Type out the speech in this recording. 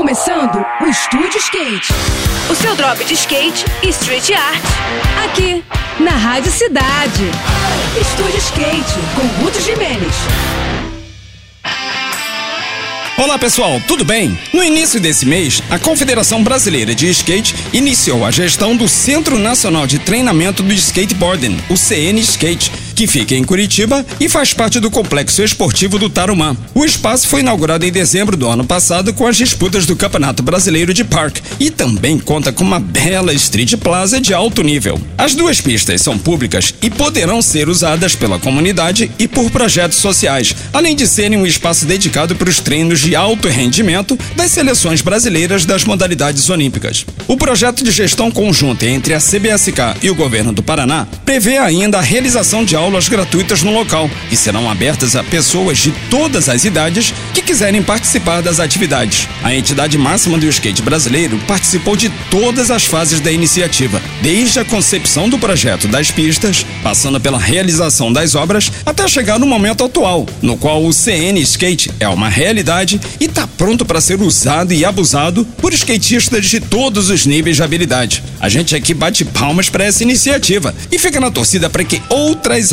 começando o Estúdio Skate. O seu drop de skate e street art. Aqui, na Rádio Cidade. Estúdio Skate, com Guto Jimenez. Olá pessoal, tudo bem? No início desse mês, a Confederação Brasileira de Skate iniciou a gestão do Centro Nacional de Treinamento do Skateboarding, o CN Skate, que fica em Curitiba e faz parte do complexo esportivo do Tarumã. O espaço foi inaugurado em dezembro do ano passado com as disputas do Campeonato Brasileiro de Park e também conta com uma bela street plaza de alto nível. As duas pistas são públicas e poderão ser usadas pela comunidade e por projetos sociais, além de serem um espaço dedicado para os treinos de alto rendimento das seleções brasileiras das modalidades olímpicas. O projeto de gestão conjunta entre a CBSK e o governo do Paraná prevê ainda a realização de aulas aulas gratuitas no local e serão abertas a pessoas de todas as idades que quiserem participar das atividades. A entidade máxima do skate brasileiro participou de todas as fases da iniciativa, desde a concepção do projeto das pistas, passando pela realização das obras, até chegar no momento atual, no qual o CN Skate é uma realidade e está pronto para ser usado e abusado por skatistas de todos os níveis de habilidade. A gente aqui bate palmas para essa iniciativa e fica na torcida para que outras